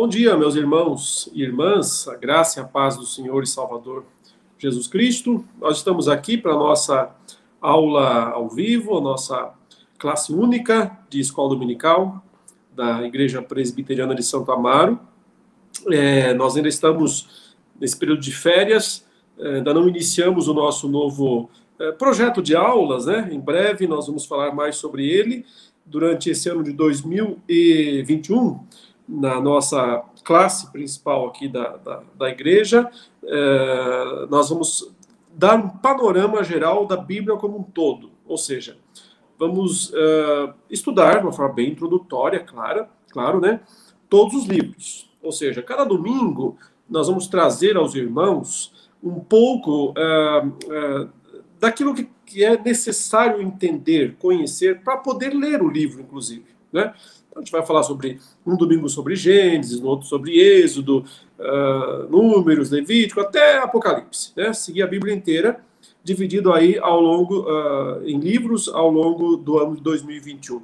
Bom dia, meus irmãos e irmãs, a graça e a paz do Senhor e Salvador Jesus Cristo. Nós estamos aqui para a nossa aula ao vivo, a nossa classe única de escola dominical da Igreja Presbiteriana de Santo Amaro. É, nós ainda estamos nesse período de férias, é, ainda não iniciamos o nosso novo é, projeto de aulas, né? Em breve nós vamos falar mais sobre ele durante esse ano de 2021 na nossa classe principal aqui da, da, da igreja, é, nós vamos dar um panorama geral da Bíblia como um todo, ou seja, vamos é, estudar de uma forma bem introdutória, clara, claro, né, todos os livros. Ou seja, cada domingo nós vamos trazer aos irmãos um pouco é, é daquilo que, que é necessário entender, conhecer, para poder ler o livro, inclusive. Né? A gente vai falar sobre um domingo sobre Gênesis, no outro sobre Êxodo, uh, Números, Levítico, até Apocalipse. Né? Seguir a Bíblia inteira, dividido aí ao longo, uh, em livros ao longo do ano de 2021.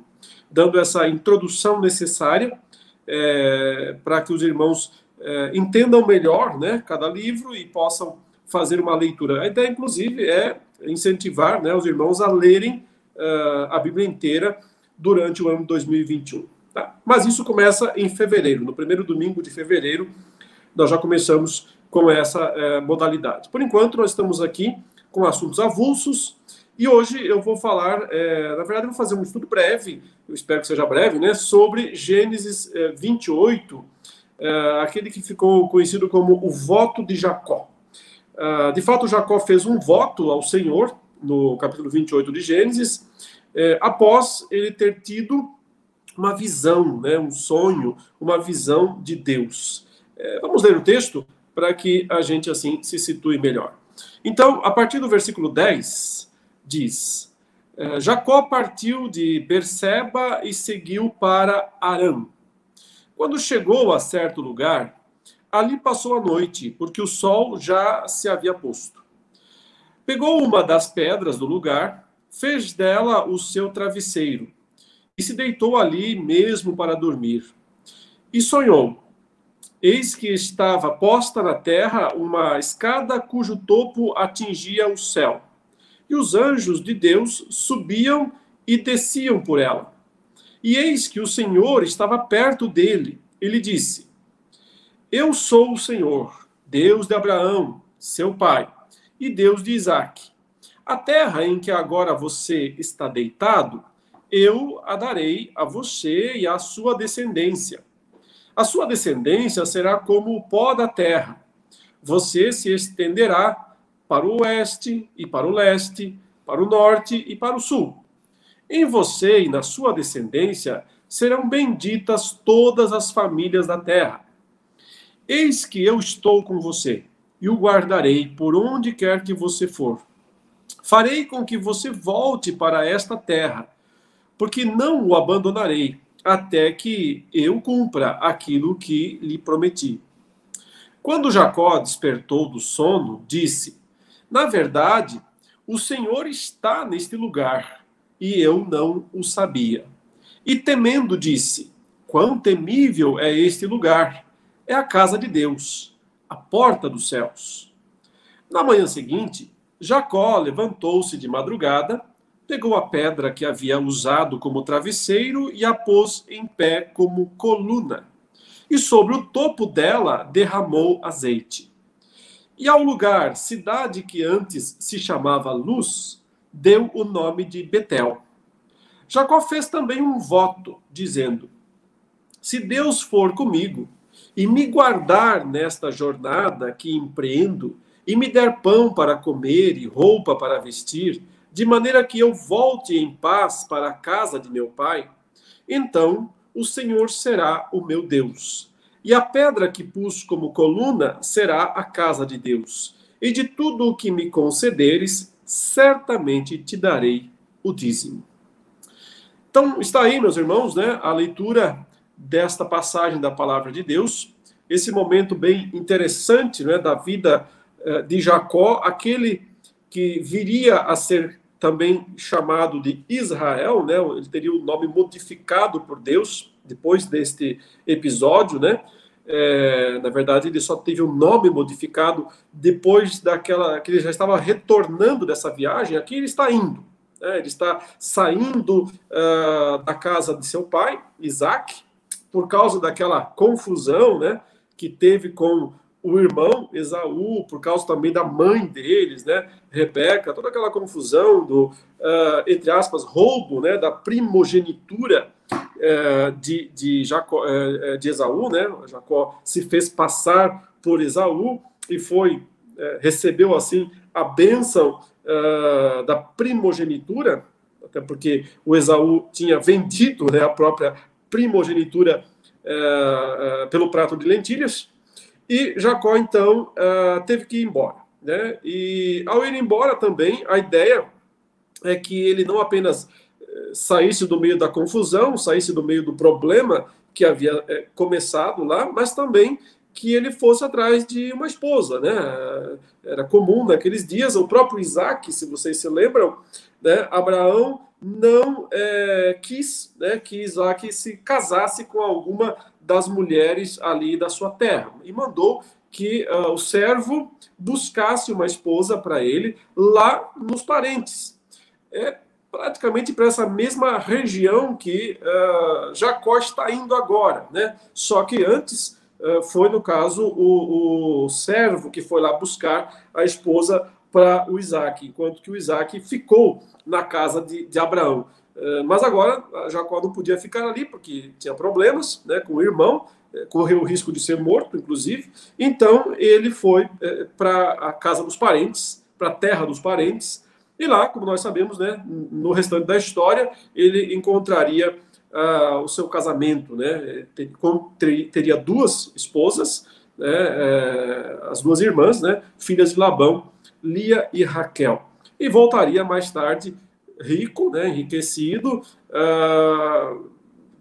Dando essa introdução necessária é, para que os irmãos é, entendam melhor né, cada livro e possam fazer uma leitura. A ideia, inclusive, é incentivar né, os irmãos a lerem uh, a Bíblia inteira durante o ano de 2021. Tá? Mas isso começa em fevereiro, no primeiro domingo de fevereiro, nós já começamos com essa é, modalidade. Por enquanto, nós estamos aqui com assuntos avulsos, e hoje eu vou falar, é, na verdade, eu vou fazer um estudo breve, eu espero que seja breve, né, sobre Gênesis é, 28, é, aquele que ficou conhecido como o voto de Jacó. É, de fato, Jacó fez um voto ao Senhor, no capítulo 28 de Gênesis, após ele ter tido uma visão, né, um sonho, uma visão de Deus. É, vamos ler o texto para que a gente assim se situe melhor. Então, a partir do versículo 10, diz: é, Jacó partiu de Berseba e seguiu para Arã. Quando chegou a certo lugar, ali passou a noite, porque o sol já se havia posto. Pegou uma das pedras do lugar, fez dela o seu travesseiro e se deitou ali mesmo para dormir. E sonhou. Eis que estava posta na terra uma escada cujo topo atingia o céu. E os anjos de Deus subiam e desciam por ela. E eis que o Senhor estava perto dele. Ele disse: Eu sou o Senhor, Deus de Abraão, seu pai, e Deus de Isaque. A terra em que agora você está deitado, eu a darei a você e à sua descendência. A sua descendência será como o pó da terra. Você se estenderá para o oeste e para o leste, para o norte e para o sul. Em você e na sua descendência serão benditas todas as famílias da terra. Eis que eu estou com você e o guardarei por onde quer que você for. Farei com que você volte para esta terra porque não o abandonarei até que eu cumpra aquilo que lhe prometi. Quando Jacó despertou do sono, disse: Na verdade, o Senhor está neste lugar, e eu não o sabia. E temendo, disse: Quão temível é este lugar! É a casa de Deus, a porta dos céus. Na manhã seguinte, Jacó levantou-se de madrugada pegou a pedra que havia usado como travesseiro e a pôs em pé como coluna. E sobre o topo dela derramou azeite. E ao lugar, cidade que antes se chamava Luz, deu o nome de Betel. Jacó fez também um voto, dizendo: Se Deus for comigo e me guardar nesta jornada que empreendo, e me der pão para comer e roupa para vestir, de maneira que eu volte em paz para a casa de meu pai, então o Senhor será o meu Deus. E a pedra que pus como coluna será a casa de Deus. E de tudo o que me concederes, certamente te darei o dízimo. Então, está aí, meus irmãos, né, a leitura desta passagem da palavra de Deus, esse momento bem interessante né, da vida eh, de Jacó, aquele que viria a ser também chamado de Israel, né? Ele teria o nome modificado por Deus depois deste episódio, né? é, na verdade, ele só teve o um nome modificado depois daquela que ele já estava retornando dessa viagem. Aqui ele está indo. Né? Ele está saindo uh, da casa de seu pai, Isaac, por causa daquela confusão, né, que teve com o irmão Esaú, por causa também da mãe deles, né, Rebeca, toda aquela confusão do, uh, entre aspas, roubo, né, da primogenitura uh, de, de, Jacó, uh, de Esaú, né, Jacó se fez passar por Esaú e foi, recebeu assim a bênção da primogenitura, até porque o Esaú tinha vendido né, a própria primogenitura pelo prato de lentilhas, e Jacó, então, uh, teve que ir embora. Né? E ao ir embora também, a ideia é que ele não apenas eh, saísse do meio da confusão, saísse do meio do problema que havia eh, começado lá, mas também que ele fosse atrás de uma esposa, né? Era comum naqueles dias, o próprio Isaac, se vocês se lembram, né? Abraão não é, quis né, que Isaac se casasse com alguma das mulheres ali da sua terra e mandou que uh, o servo buscasse uma esposa para ele lá nos parentes. É praticamente para essa mesma região que uh, Jacó está indo agora, né? Só que antes uh, foi, no caso, o, o servo que foi lá buscar a esposa para o Isaac, enquanto que o Isaac ficou na casa de, de Abraão. Eh, mas agora Jacó não podia ficar ali porque tinha problemas né, com o irmão, eh, correu o risco de ser morto, inclusive. Então ele foi eh, para a casa dos parentes, para a terra dos parentes, e lá, como nós sabemos, né, no restante da história, ele encontraria uh, o seu casamento, né, teria duas esposas, né, as duas irmãs, né, filhas de Labão, Lia e Raquel, e voltaria mais tarde rico, né, enriquecido, uh,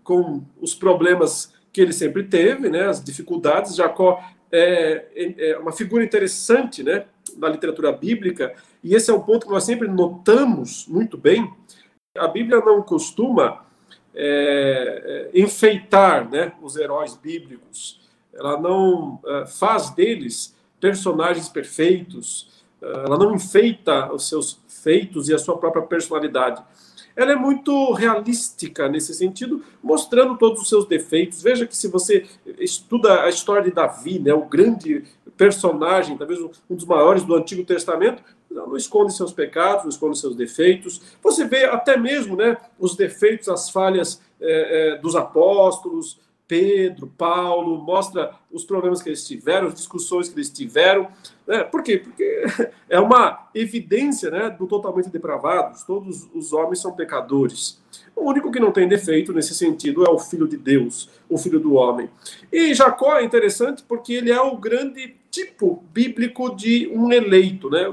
com os problemas que ele sempre teve, né, as dificuldades. Jacó é, é, é uma figura interessante né, da literatura bíblica, e esse é um ponto que nós sempre notamos muito bem. A Bíblia não costuma é, é enfeitar né, os heróis bíblicos, ela não é, faz deles personagens perfeitos, ela não enfeita os seus feitos e a sua própria personalidade. Ela é muito realística nesse sentido, mostrando todos os seus defeitos. Veja que se você estuda a história de Davi, né, o grande personagem, talvez um dos maiores do Antigo Testamento, não esconde seus pecados, não esconde seus defeitos. Você vê até mesmo né, os defeitos, as falhas é, é, dos apóstolos, Pedro, Paulo, mostra os problemas que eles tiveram, as discussões que eles tiveram. Né? Por quê? Porque é uma evidência né, do totalmente depravados. Todos os homens são pecadores. O único que não tem defeito nesse sentido é o Filho de Deus, o Filho do homem. E Jacó é interessante porque ele é o grande tipo bíblico de um eleito. Né?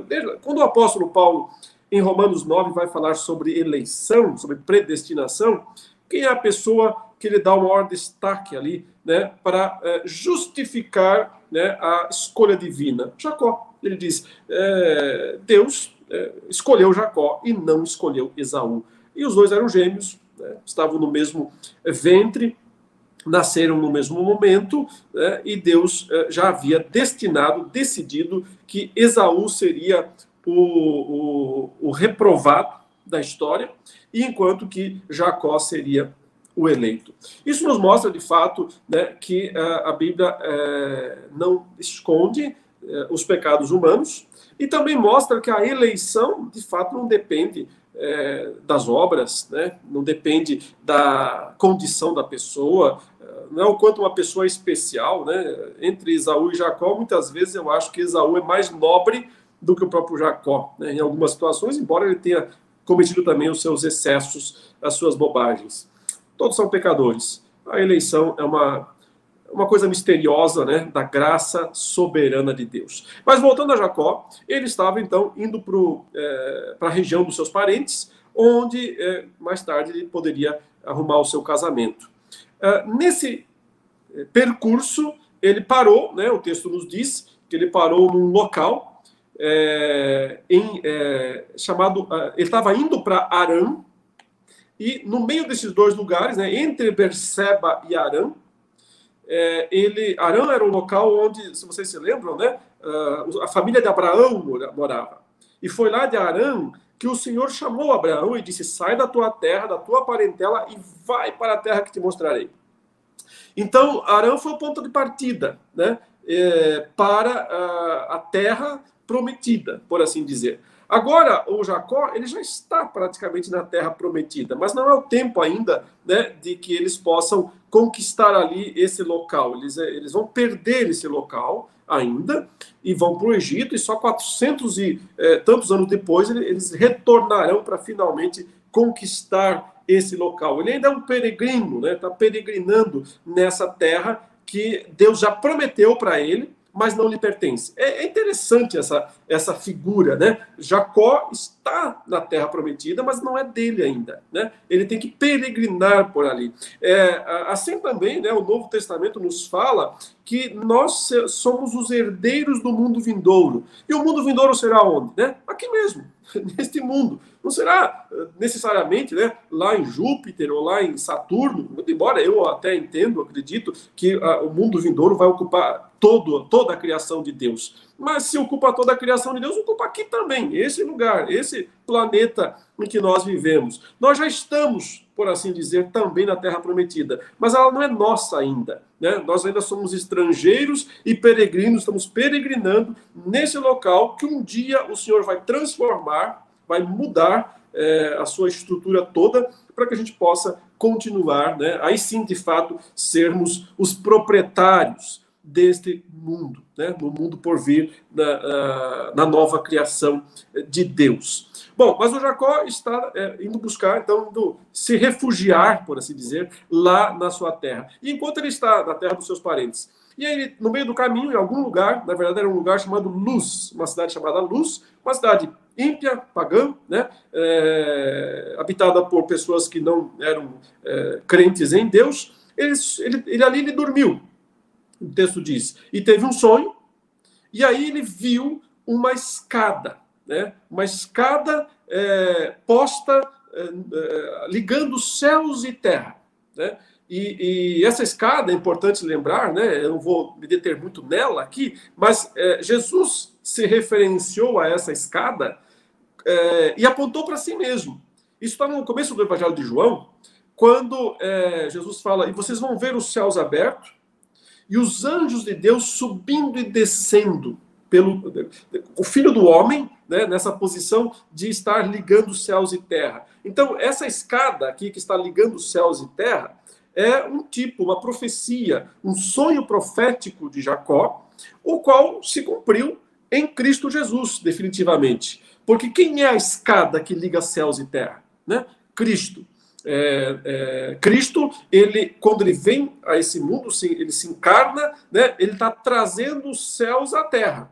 Quando o apóstolo Paulo, em Romanos 9, vai falar sobre eleição, sobre predestinação, quem é a pessoa que ele dá o maior destaque ali, né, para é, justificar né, a escolha divina. Jacó, ele diz, é, Deus é, escolheu Jacó e não escolheu Esaú. E os dois eram gêmeos, né, estavam no mesmo ventre, nasceram no mesmo momento, né, e Deus já havia destinado, decidido que Esaú seria o, o, o reprovado da história, enquanto que Jacó seria o eleito. Isso nos mostra, de fato, né, que uh, a Bíblia uh, não esconde uh, os pecados humanos e também mostra que a eleição, de fato, não depende das obras, né, não depende da condição da pessoa, não é o quanto uma pessoa é especial. Né, entre Esaú e Jacó, muitas vezes eu acho que Esaú é mais nobre do que o próprio Jacó, né, em algumas situações, embora ele tenha cometido também os seus excessos, as suas bobagens todos são pecadores. A eleição é uma, uma coisa misteriosa, né, da graça soberana de Deus. Mas voltando a Jacó, ele estava então indo para é, a região dos seus parentes, onde é, mais tarde ele poderia arrumar o seu casamento. É, nesse é, percurso, ele parou, né, o texto nos diz que ele parou num local é, em, é, chamado. ele estava indo para Arã, e no meio desses dois lugares, né, entre Berseba e Arã, é, ele, Arã era o local onde, se vocês se lembram, né, a família de Abraão morava. E foi lá de Arã que o Senhor chamou Abraão e disse: Sai da tua terra, da tua parentela e vai para a terra que te mostrarei. Então, Arã foi o ponto de partida né, é, para a, a terra prometida, por assim dizer. Agora, o Jacó, ele já está praticamente na terra prometida, mas não é o tempo ainda né, de que eles possam conquistar ali esse local. Eles, eh, eles vão perder esse local ainda e vão para o Egito, e só 400 e é, tantos anos depois eles retornarão para finalmente conquistar esse local. Ele ainda é um peregrino, está né, tá peregrinando nessa terra que Deus já prometeu para ele, mas não lhe pertence. É, é, interessante essa, essa figura, né? Jacó está na terra prometida, mas não é dele ainda, né? Ele tem que peregrinar por ali. É, assim também, né, o Novo Testamento nos fala que nós somos os herdeiros do mundo vindouro. E o mundo vindouro será onde? Né? Aqui mesmo, neste mundo. Não será eh, necessariamente né, lá em Júpiter ou lá em Saturno, embora eu até entendo, acredito, que uh, o mundo vindouro vai ocupar todo, toda a criação de Deus. Mas se ocupa toda a criação de Deus, ocupa aqui também, esse lugar, esse planeta em que nós vivemos. Nós já estamos, por assim dizer, também na Terra Prometida, mas ela não é nossa ainda. Né? Nós ainda somos estrangeiros e peregrinos, estamos peregrinando nesse local que um dia o Senhor vai transformar, vai mudar é, a sua estrutura toda para que a gente possa continuar, né? aí sim, de fato, sermos os proprietários deste mundo, né? no mundo por vir, na, na nova criação de Deus. Bom, mas o Jacó está é, indo buscar, então, indo se refugiar, por assim dizer, lá na sua terra. E enquanto ele está na terra dos seus parentes, e aí, no meio do caminho, em algum lugar, na verdade era um lugar chamado Luz, uma cidade chamada Luz, uma cidade ímpia, pagã, né, é, habitada por pessoas que não eram é, crentes em Deus, ele, ele, ele ali ele dormiu, o texto diz, e teve um sonho, e aí ele viu uma escada, né? uma escada é, posta é, é, ligando céus e terra. Né? E, e, essa escada é importante lembrar, né? eu não vou me deter muito nela aqui, mas é, Jesus se referenciou a essa escada é, e apontou para si mesmo. Isso está no começo do Evangelho de João, quando é, Jesus fala: E vocês vão ver os céus abertos e os anjos de Deus subindo e descendo pelo o filho do homem, né, nessa posição de estar ligando céus e terra. Então, essa escada aqui que está ligando céus e terra é um tipo, uma profecia, um sonho profético de Jacó, o qual se cumpriu em Cristo Jesus, definitivamente. Porque quem é a escada que liga céus e terra? Né? Cristo. É, é, Cristo, ele, quando ele vem a esse mundo, ele se encarna, né, ele está trazendo os céus à terra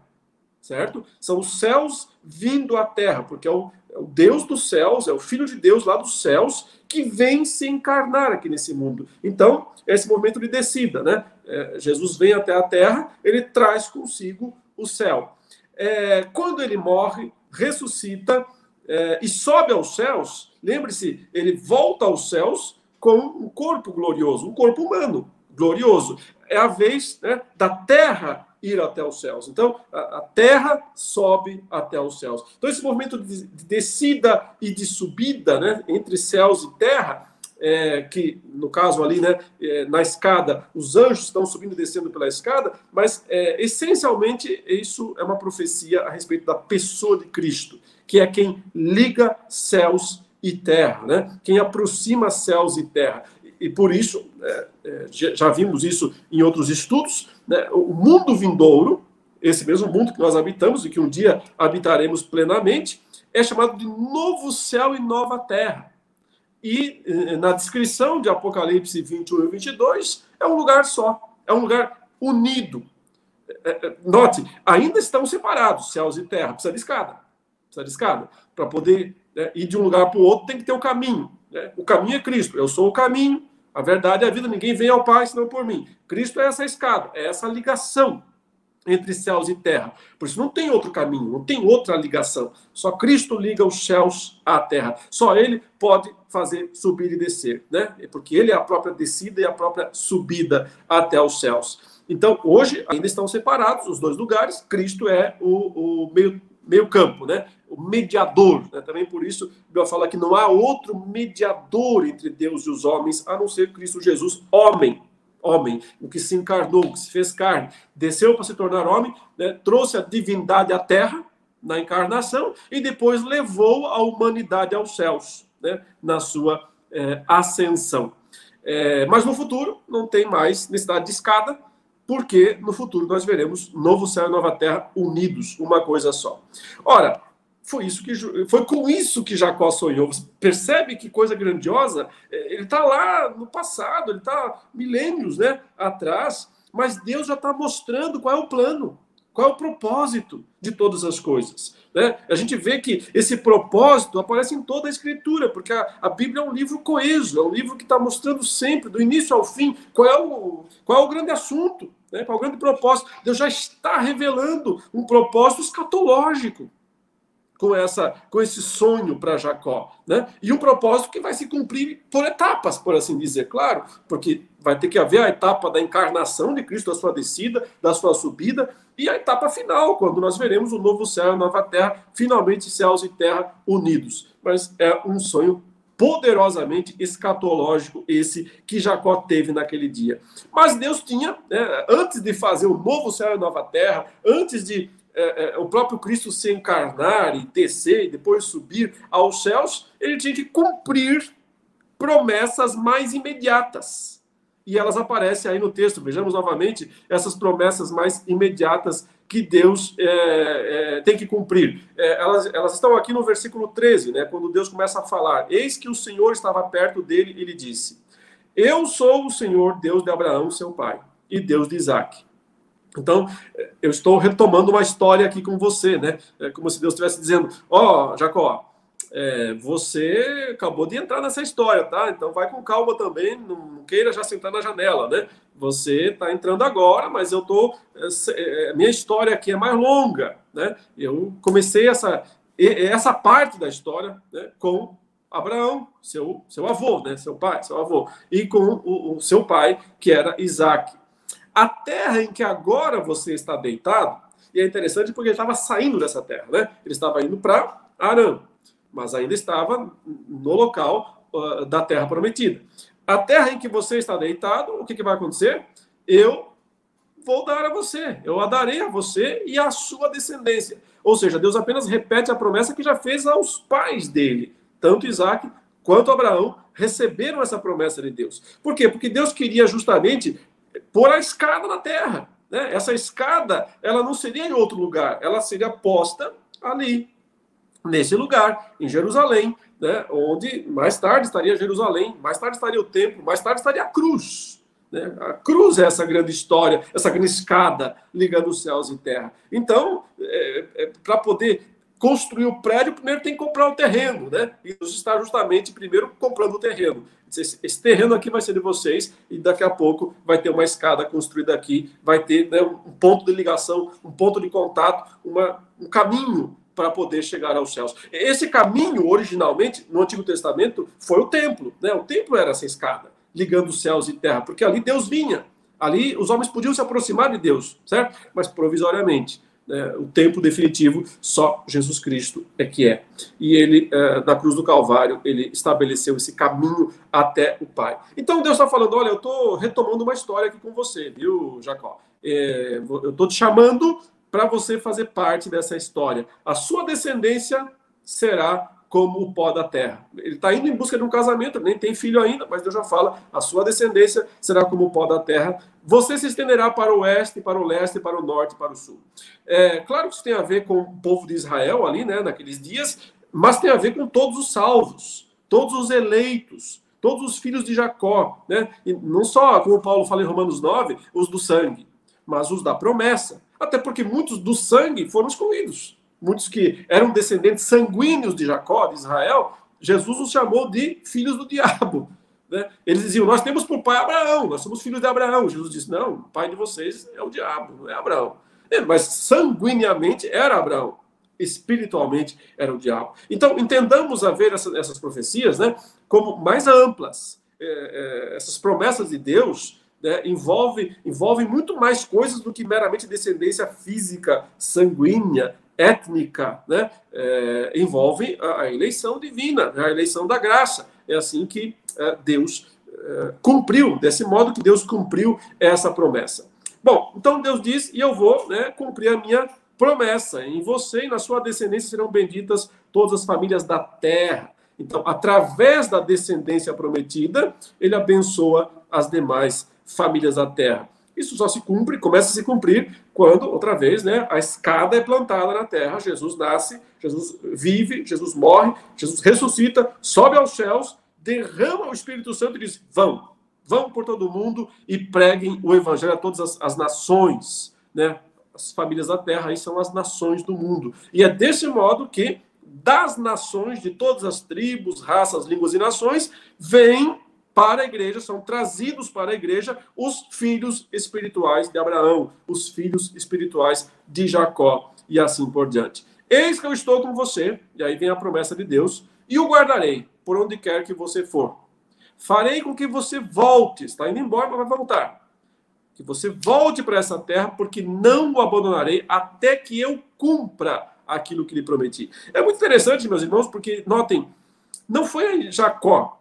certo? São os céus vindo à terra, porque é o, é o, Deus dos céus, é o Filho de Deus lá dos céus, que vem se encarnar aqui nesse mundo. Então, é esse momento de descida, né? É, Jesus vem até a terra, ele traz consigo o céu. É, quando ele morre, ressuscita é, e sobe aos céus, lembre-se, ele volta aos céus com um corpo glorioso, um corpo humano glorioso. É a vez né, da terra ir até os céus. Então, a, a, terra sobe até os céus. Então, esse movimento de, de descida e de subida, né, entre céus e terra, é, que no caso ali, né, é, na escada, os anjos estão subindo e descendo pela escada, mas é, essencialmente isso é uma profecia a respeito da pessoa de Cristo, que é quem liga céus e terra, né? quem aproxima céus e terra. E, por isso, é, é, já vimos isso em outros estudos, né, o mundo vindouro, esse mesmo mundo que nós habitamos e que um dia habitaremos plenamente, é chamado de novo céu e nova terra. E eh, na descrição de Apocalipse 21 e 22, é um lugar só, é um lugar unido. É, é, note, ainda estão separados céus e terra, precisa de escada. Precisa de escada. Para poder né, ir de um lugar para o outro, tem que ter o um caminho. Né? O caminho é Cristo. Eu sou o caminho, a verdade é a vida, ninguém vem ao Pai senão por mim. Cristo é essa escada, é essa ligação entre céus e terra. Por isso não tem outro caminho, não tem outra ligação. Só Cristo liga os céus à terra. Só ele pode fazer subir e descer, né? Porque ele é a própria descida e a própria subida até os céus. Então, hoje ainda estão separados os dois lugares. Cristo é o, o meio, meio campo, né? O mediador. Né? Também por isso, Bíblia fala que não há outro mediador entre Deus e os homens, a não ser Cristo Jesus, homem homem, o que se encarnou, o que se fez carne, desceu para se tornar homem, né, trouxe a divindade à terra na encarnação e depois levou a humanidade aos céus, né, na sua é, ascensão. É, mas no futuro não tem mais necessidade de escada, porque no futuro nós veremos novo céu e nova terra unidos, uma coisa só. Ora, foi isso que foi com isso que Jacó sonhou. Você percebe que coisa grandiosa? É, ele está lá no passado, ele está milênios, né, atrás, mas Deus já está mostrando qual é o plano, qual é o propósito de todas as coisas. Né? A gente vê que esse propósito aparece em toda a Escritura, porque a, a Bíblia é um livro coeso, é um livro que está mostrando sempre, do início ao fim, qual é o, qual é o grande assunto, né? qual é o grande propósito. Deus já está revelando um propósito escatológico com essa com esse sonho para Jacó, né? E um propósito que vai se cumprir por etapas, por assim dizer, claro, porque vai ter que haver a etapa da encarnação de Cristo, da sua descida, da sua subida, e a etapa final, quando nós veremos o novo céu e a nova terra, finalmente céus e terra unidos. Mas é um sonho poderosamente escatológico esse que Jacó teve naquele dia. Mas Deus tinha, né, antes de fazer o novo céu e a nova terra, antes de é, é, o próprio Cristo se encarnar e descer e depois subir aos céus, ele tinha que cumprir promessas mais imediatas. E elas aparecem aí no texto. Vejamos novamente essas promessas mais imediatas que Deus é, é, tem que cumprir. É, elas, elas estão aqui no versículo 13, né, quando Deus começa a falar: Eis que o Senhor estava perto dele e lhe disse: Eu sou o Senhor, Deus de Abraão, seu pai, e Deus de Isaac. Então, eu estou retomando uma história aqui com você, né? É como se Deus estivesse dizendo: Ó, oh, Jacó, é, você acabou de entrar nessa história, tá? Então vai com calma também, não queira já sentar na janela, né? Você está entrando agora, mas eu tô. É, é, minha história aqui é mais longa, né? Eu comecei essa, essa parte da história né, com Abraão, seu, seu avô, né? Seu pai, seu avô, e com o, o seu pai, que era Isaac. A terra em que agora você está deitado, e é interessante porque ele estava saindo dessa terra, né? Ele estava indo para Arã, mas ainda estava no local uh, da terra prometida. A terra em que você está deitado, o que, que vai acontecer? Eu vou dar a você, eu a darei a você e à sua descendência. Ou seja, Deus apenas repete a promessa que já fez aos pais dele, tanto Isaac quanto Abraão receberam essa promessa de Deus. Por quê? Porque Deus queria justamente pôr a escada na terra. Né? Essa escada, ela não seria em outro lugar, ela seria posta ali, nesse lugar, em Jerusalém, né? onde mais tarde estaria Jerusalém, mais tarde estaria o templo, mais tarde estaria a cruz. Né? A cruz é essa grande história, essa grande escada ligando os céus e terra. Então, é, é, para poder construir o prédio, primeiro tem que comprar o terreno, né? E Deus está justamente primeiro comprando o terreno. Esse, terreno aqui vai ser de vocês e daqui a pouco vai ter uma escada construída aqui, vai ter né, um ponto de ligação, um ponto de contato, uma, um caminho para poder chegar aos céus. Esse caminho, originalmente, no Antigo Testamento, foi o templo. Né? O templo era essa escada, ligando céus e terra, porque ali Deus vinha. Ali os homens podiam se aproximar de Deus, certo? Mas provisoriamente né, o tempo definitivo, só Jesus Cristo é que é. E ele, é, na cruz do Calvário, ele estabeleceu esse caminho até o Pai. Então Deus está falando: olha, eu estou retomando uma história aqui com você, viu, Jacó? É, eu estou te chamando para você fazer parte dessa história. A sua descendência será como o pó da terra. Ele está indo em busca de um casamento, nem tem filho ainda, mas Deus já fala: a sua descendência será como o pó da terra. Você se estenderá para o oeste, para o leste, para o norte, para o sul. É claro que isso tem a ver com o povo de Israel ali, né, naqueles dias, mas tem a ver com todos os salvos, todos os eleitos, todos os filhos de Jacó, né? E não só, como Paulo fala em Romanos 9, os do sangue, mas os da promessa. Até porque muitos do sangue foram excluídos muitos que eram descendentes sanguíneos de Jacó, de Israel, Jesus os chamou de filhos do diabo. Né? Eles diziam: Nós temos por pai Abraão, nós somos filhos de Abraão. Jesus disse: Não, o pai de vocês é o diabo, não é Abraão. É, mas sanguineamente era Abraão. Espiritualmente era o diabo. Então, entendamos a ver essa, essas profecias né, como mais amplas. É, é, essas promessas de Deus né, envolvem, envolvem muito mais coisas do que meramente descendência física, sanguínea, étnica, né? É, envolve a, a, eleição divina, a eleição da graça. É assim que é, Deus é, cumpriu, desse modo que Deus cumpriu essa promessa. Bom, então Deus diz, e eu vou né, cumprir a minha promessa. Em você e na sua descendência serão benditas todas as famílias da terra. Então, através da descendência prometida, ele abençoa as demais famílias da terra. Isso só se cumpre, começa a se cumprir quando, outra vez, né, a escada é plantada na terra, Jesus nasce, Jesus vive, Jesus morre, Jesus ressuscita, sobe aos céus, derrama o Espírito Santo e diz: vão, vão por todo mundo e preguem o evangelho a todas as, as nações, né? As famílias da terra aí são as nações do mundo. E é desse modo que das nações, de todas as tribos, raças, línguas e nações, vem para a igreja, são trazidos para a igreja os filhos espirituais de Abraão, os filhos espirituais de Jacó e assim por diante. Eis que eu estou com você, e aí vem a promessa de Deus, e o guardarei por onde quer que você for. Farei com que você volte, está indo embora, mas vai voltar. Que você volte para essa terra, porque não o abandonarei até que eu cumpra aquilo que lhe prometi. É muito interessante, meus irmãos, porque notem, não foi Jacó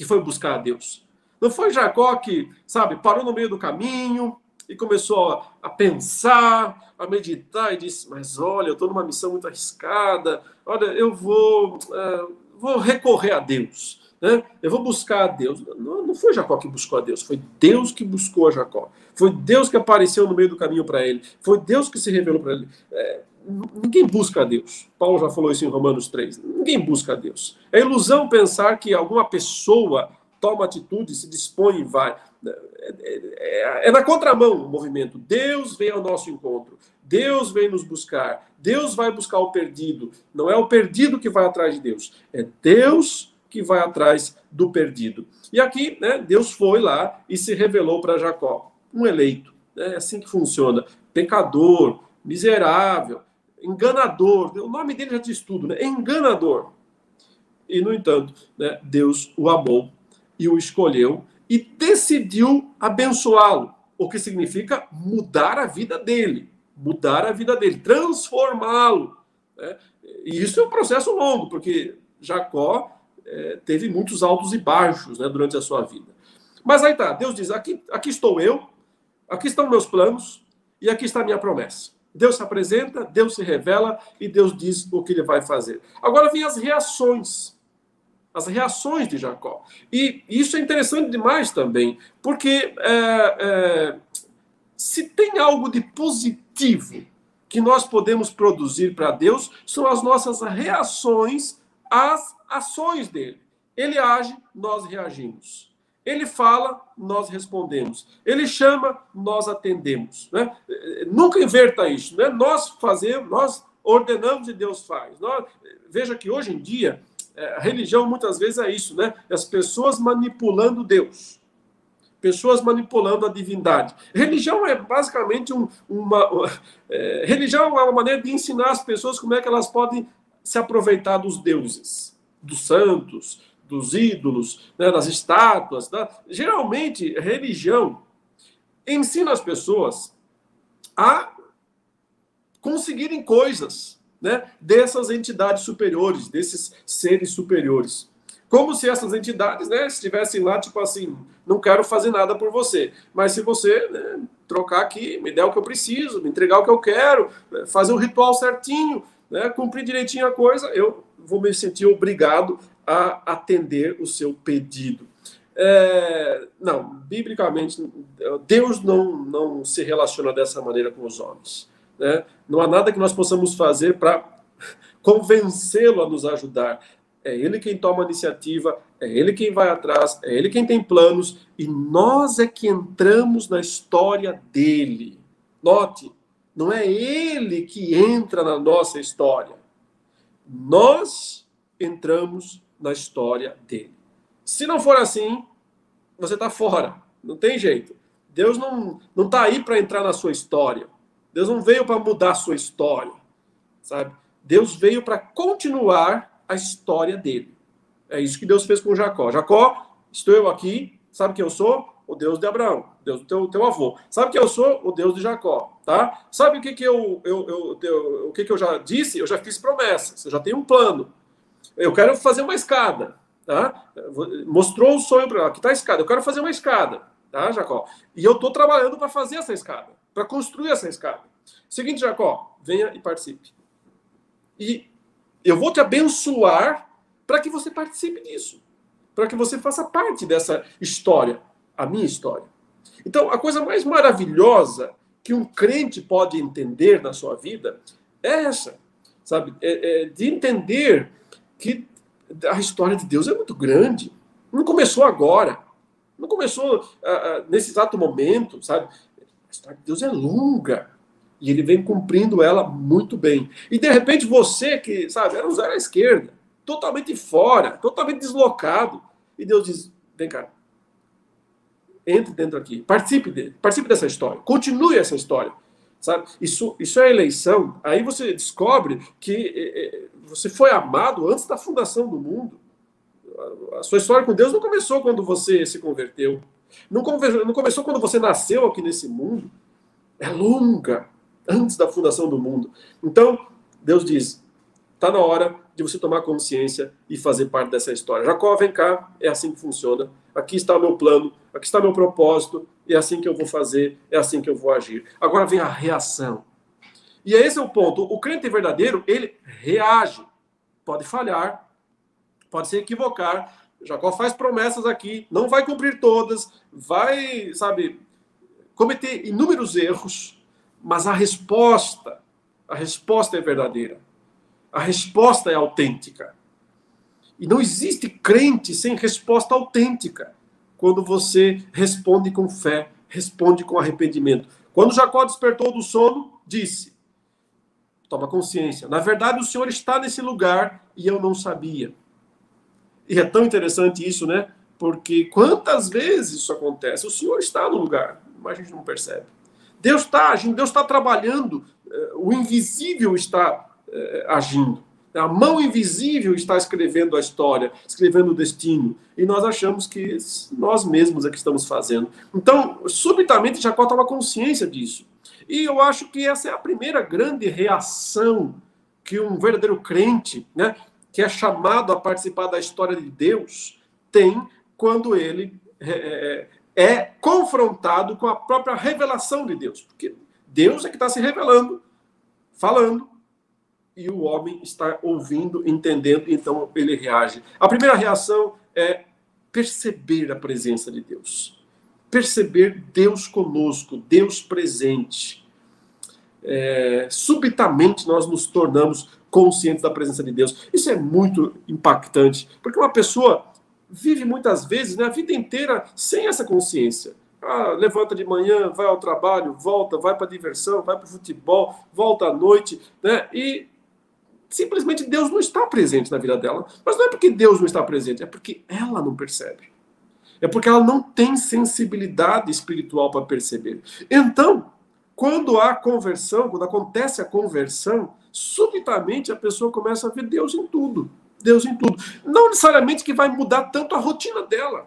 que foi buscar a Deus. Não foi Jacó que, sabe, parou no meio do caminho e começou a pensar, a meditar e disse: Mas olha, eu estou numa missão muito arriscada, olha, eu vou, uh, vou recorrer a Deus. Né? Eu vou buscar a Deus. Não, não foi Jacó que buscou a Deus, foi Deus que buscou a Jacó. Foi Deus que apareceu no meio do caminho para ele. Foi Deus que se revelou para ele. É, Ninguém busca a Deus. Paulo já falou isso em Romanos 3. Ninguém busca a Deus. É ilusão pensar que alguma pessoa toma atitude, se dispõe e vai. É, é, é na contramão o movimento. Deus vem ao nosso encontro. Deus vem nos buscar. Deus vai buscar o perdido. Não é o perdido que vai atrás de Deus. É Deus que vai atrás do perdido. E aqui, né, Deus foi lá e se revelou para Jacó, um eleito. É assim que funciona. Pecador, miserável, enganador. O nome dele já diz tudo, né? Enganador. E, no entanto, né, Deus o amou e o escolheu e decidiu abençoá-lo, o que significa mudar a vida dele, mudar a vida dele, transformá-lo. Né? E isso é um processo longo, porque Jacó é, teve muitos altos e baixos né, durante a sua vida. Mas aí tá, Deus diz: aqui, aqui estou eu, aqui estão meus planos e aqui está minha promessa. Deus se apresenta, Deus se revela e Deus diz o que ele vai fazer. Agora vem as reações. As reações de Jacó. E isso é interessante demais também, porque é, é, se tem algo de positivo que nós podemos produzir para Deus, são as nossas reações às ações dele. Ele age, nós reagimos. Ele fala, nós respondemos. Ele chama, nós atendemos. Né? Nunca inverta isso. Né? Nós fazemos, nós ordenamos e Deus faz. Nós, veja que hoje em dia, é, a religião muitas vezes é isso, né? As pessoas manipulando Deus. Pessoas manipulando a divindade. Religião é basicamente um, uma. É, religião é uma maneira de ensinar as pessoas como é que elas podem se aproveitar dos deuses, dos santos, dos ídolos, né, das estátuas. Tá? Geralmente, religião ensina as pessoas a conseguirem coisas né, dessas entidades superiores, desses seres superiores. Como se essas entidades né, estivessem lá, tipo assim, não quero fazer nada por você, mas se você né, trocar aqui, me der o que eu preciso, me entregar o que eu quero, né, fazer o ritual certinho, né, cumprir direitinho a coisa, eu vou me sentir obrigado a atender o seu pedido. É, não, biblicamente, Deus não, não se relaciona dessa maneira com os homens. Né? Não há nada que nós possamos fazer para convencê-lo a nos ajudar. É ele quem toma a iniciativa, é ele quem vai atrás, é ele quem tem planos, e nós é que entramos na história dele. Note, não é ele que entra na nossa história. Nós entramos na história dele. Se não for assim, você está fora. Não tem jeito. Deus não não está aí para entrar na sua história. Deus não veio para mudar a sua história, sabe? Deus veio para continuar a história dele. É isso que Deus fez com Jacó. Jacó, estou eu aqui, sabe quem eu sou? O Deus de Abraão, Deus do teu, teu avô. Sabe quem eu sou? O Deus de Jacó, tá? Sabe o que que eu, eu, eu, eu o que que eu já disse? Eu já fiz promessas, eu já tenho um plano. Eu quero fazer uma escada, tá? Mostrou o sonho para ela, aqui está a escada. Eu quero fazer uma escada, tá, Jacó? E eu estou trabalhando para fazer essa escada, para construir essa escada. Seguinte, Jacó, venha e participe. E eu vou te abençoar para que você participe disso, para que você faça parte dessa história, a minha história. Então, a coisa mais maravilhosa que um crente pode entender na sua vida é essa, sabe? É, é de entender que a história de Deus é muito grande. Não começou agora. Não começou uh, uh, nesse exato momento, sabe? A história de Deus é longa. E ele vem cumprindo ela muito bem. E de repente você que, sabe, era um zero à esquerda, totalmente fora, totalmente deslocado. E Deus diz: vem cá, entre dentro aqui, participe dele, participe dessa história, continue essa história. Sabe? Isso, isso é eleição. Aí você descobre que é, você foi amado antes da fundação do mundo. A sua história com Deus não começou quando você se converteu. Não, não começou quando você nasceu aqui nesse mundo. É longa, antes da fundação do mundo. Então, Deus diz: está na hora de você tomar consciência e fazer parte dessa história. Jacó, vem cá, é assim que funciona. Aqui está o meu plano, aqui está o meu propósito, é assim que eu vou fazer, é assim que eu vou agir. Agora vem a reação. E esse é o ponto. O crente verdadeiro, ele reage. Pode falhar, pode se equivocar. Jacó faz promessas aqui, não vai cumprir todas, vai, sabe, cometer inúmeros erros, mas a resposta, a resposta é verdadeira. A resposta é autêntica. E não existe crente sem resposta autêntica. Quando você responde com fé, responde com arrependimento. Quando Jacó despertou do sono, disse: Toma consciência. Na verdade, o Senhor está nesse lugar e eu não sabia. E é tão interessante isso, né? Porque quantas vezes isso acontece? O Senhor está no lugar, mas a gente não percebe. Deus está agindo, Deus está trabalhando, eh, o invisível está eh, agindo. A mão invisível está escrevendo a história, escrevendo o destino. E nós achamos que nós mesmos é que estamos fazendo. Então, subitamente, Jacó toma consciência disso. E eu acho que essa é a primeira grande reação que um verdadeiro crente, né, que é chamado a participar da história de Deus, tem quando ele é, é, é confrontado com a própria revelação de Deus. Porque Deus é que está se revelando, falando, e o homem está ouvindo, entendendo, então ele reage. A primeira reação é perceber a presença de Deus. Perceber Deus conosco, Deus presente. É, subitamente nós nos tornamos conscientes da presença de Deus. Isso é muito impactante, porque uma pessoa vive muitas vezes né, a vida inteira sem essa consciência. Ah, levanta de manhã, vai ao trabalho, volta, vai para diversão, vai para o futebol, volta à noite, né? E simplesmente Deus não está presente na vida dela. Mas não é porque Deus não está presente, é porque ela não percebe. É porque ela não tem sensibilidade espiritual para perceber. Então, quando há conversão, quando acontece a conversão, subitamente a pessoa começa a ver Deus em tudo. Deus em tudo. Não necessariamente que vai mudar tanto a rotina dela.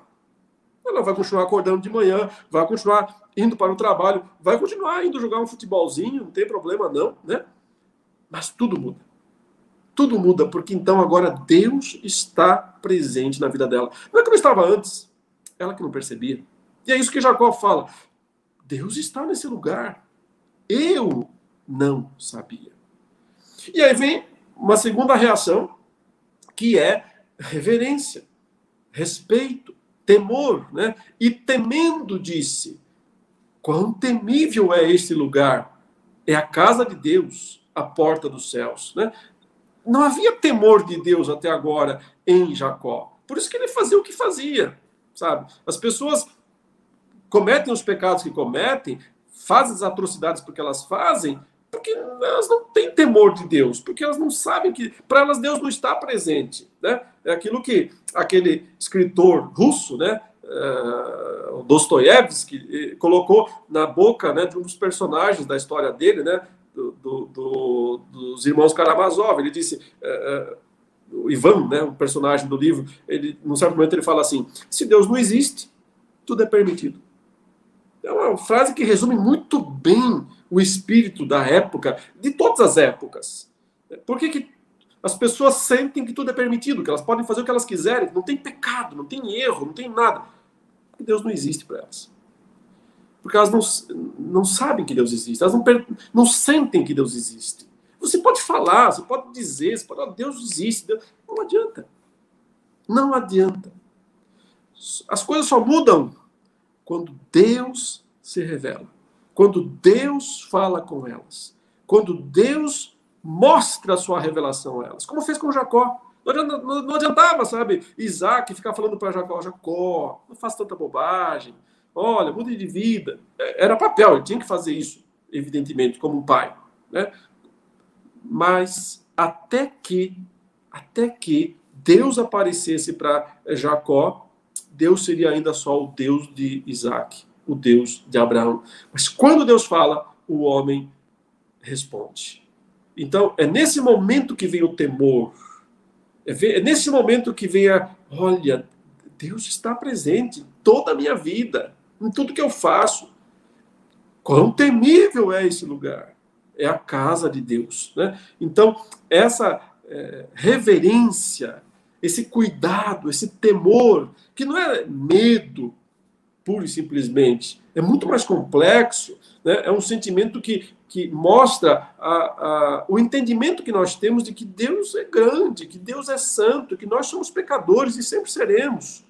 Ela vai continuar acordando de manhã, vai continuar indo para o trabalho, vai continuar indo jogar um futebolzinho, não tem problema não, né? Mas tudo muda. Tudo muda, porque então agora Deus está presente na vida dela. Não é como estava antes, ela que não percebia. E é isso que Jacó fala: Deus está nesse lugar. Eu não sabia. E aí vem uma segunda reação, que é reverência, respeito, temor, né? E temendo disse: Quão temível é este lugar! É a casa de Deus, a porta dos céus, né? Não havia temor de Deus até agora em Jacó. Por isso que ele fazia o que fazia, sabe? As pessoas cometem os pecados que cometem, fazem as atrocidades porque elas fazem, porque elas não têm temor de Deus, porque elas não sabem que para elas Deus não está presente, né? É aquilo que aquele escritor russo, né, uh, Dostoiévski colocou na boca né, de um dos personagens da história dele, né, do, do, do, dos irmãos Karamazov. Ele disse, uh, Ivan, né, o personagem do livro, ele, num certo momento ele fala assim: se Deus não existe, tudo é permitido. É uma frase que resume muito bem o espírito da época, de todas as épocas. Por que, que as pessoas sentem que tudo é permitido, que elas podem fazer o que elas quiserem, não tem pecado, não tem erro, não tem nada? Porque Deus não existe para elas. Porque elas não, não sabem que Deus existe, elas não, não sentem que Deus existe. Você pode falar, você pode dizer, você pode, oh, Deus existe, Deus... não adianta. Não adianta. As coisas só mudam quando Deus se revela, quando Deus fala com elas, quando Deus mostra a sua revelação a elas, como fez com Jacó. Não adiantava, sabe, Isaac ficar falando para Jacó, Jacó, não faça tanta bobagem, olha, mude de vida. É, era papel, ele tinha que fazer isso, evidentemente, como um pai. Né? Mas até que, até que Deus aparecesse para Jacó, Deus seria ainda só o Deus de Isaac, o Deus de Abraão. Mas quando Deus fala, o homem responde. Então, é nesse momento que vem o temor. É, é nesse momento que vem a, olha, Deus está presente toda a minha vida, em tudo que eu faço. Quão temível é esse lugar. É a casa de Deus. Né? Então, essa é, reverência esse cuidado, esse temor, que não é medo, puro e simplesmente, é muito mais complexo, né? é um sentimento que, que mostra a, a, o entendimento que nós temos de que Deus é grande, que Deus é santo, que nós somos pecadores e sempre seremos.